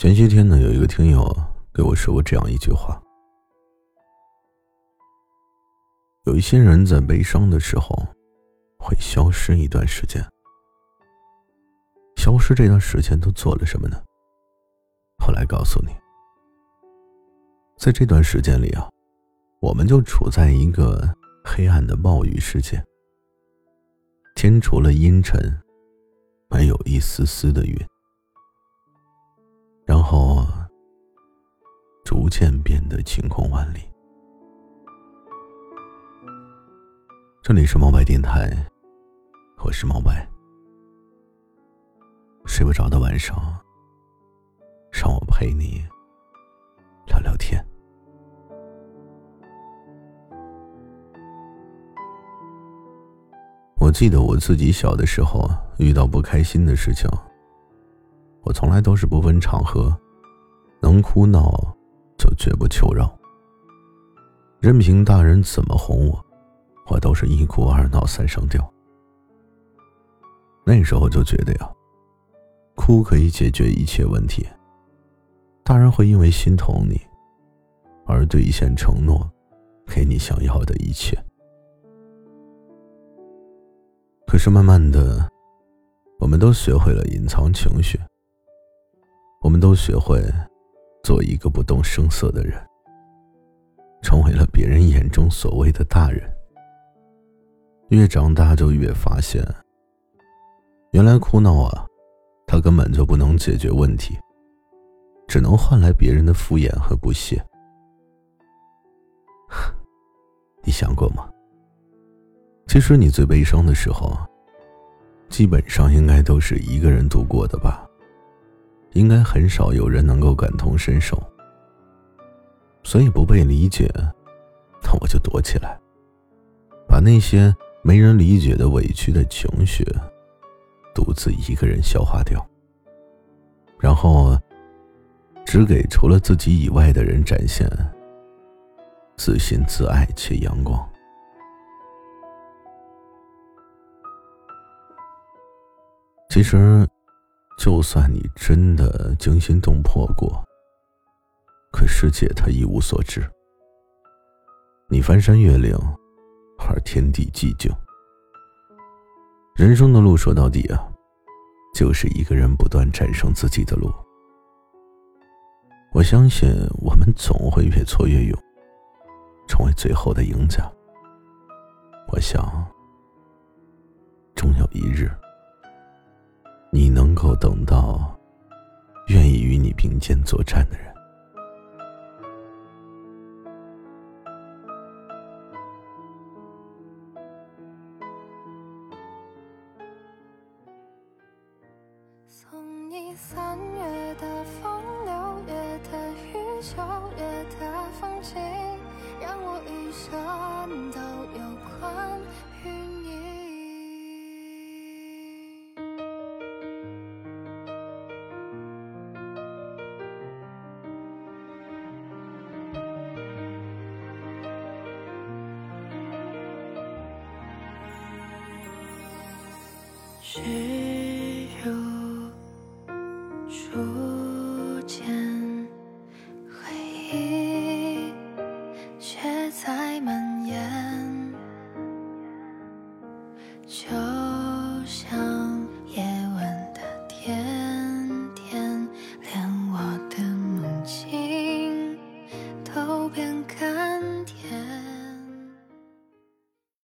前些天呢，有一个听友给我说过这样一句话：有一些人在悲伤的时候会消失一段时间，消失这段时间都做了什么呢？后来告诉你，在这段时间里啊，我们就处在一个黑暗的暴雨世界，天除了阴沉，没有一丝丝的云。然后，逐渐变得晴空万里。这里是猫白电台，我是猫白。睡不着的晚上，让我陪你聊聊天。我记得我自己小的时候，遇到不开心的事情。我从来都是不分场合，能哭闹就绝不求饶，任凭大人怎么哄我，我都是一哭二闹三上吊。那时候就觉得呀，哭可以解决一切问题，大人会因为心疼你，而兑现承诺，给你想要的一切。可是慢慢的，我们都学会了隐藏情绪。我们都学会做一个不动声色的人，成为了别人眼中所谓的大人。越长大就越发现，原来哭闹啊，他根本就不能解决问题，只能换来别人的敷衍和不屑。你想过吗？其实你最悲伤的时候，基本上应该都是一个人度过的吧。应该很少有人能够感同身受，所以不被理解，那我就躲起来，把那些没人理解的委屈的情绪，独自一个人消化掉，然后只给除了自己以外的人展现自信、自爱且阳光。其实。就算你真的惊心动魄过，可世界它一无所知。你翻山越岭，而天地寂静。人生的路说到底啊，就是一个人不断战胜自己的路。我相信我们总会越挫越勇，成为最后的赢家。我想，终有一日。到愿意与你并肩作战的人。送你三月的风，六月的雨，九只如初见，回忆却在蔓延，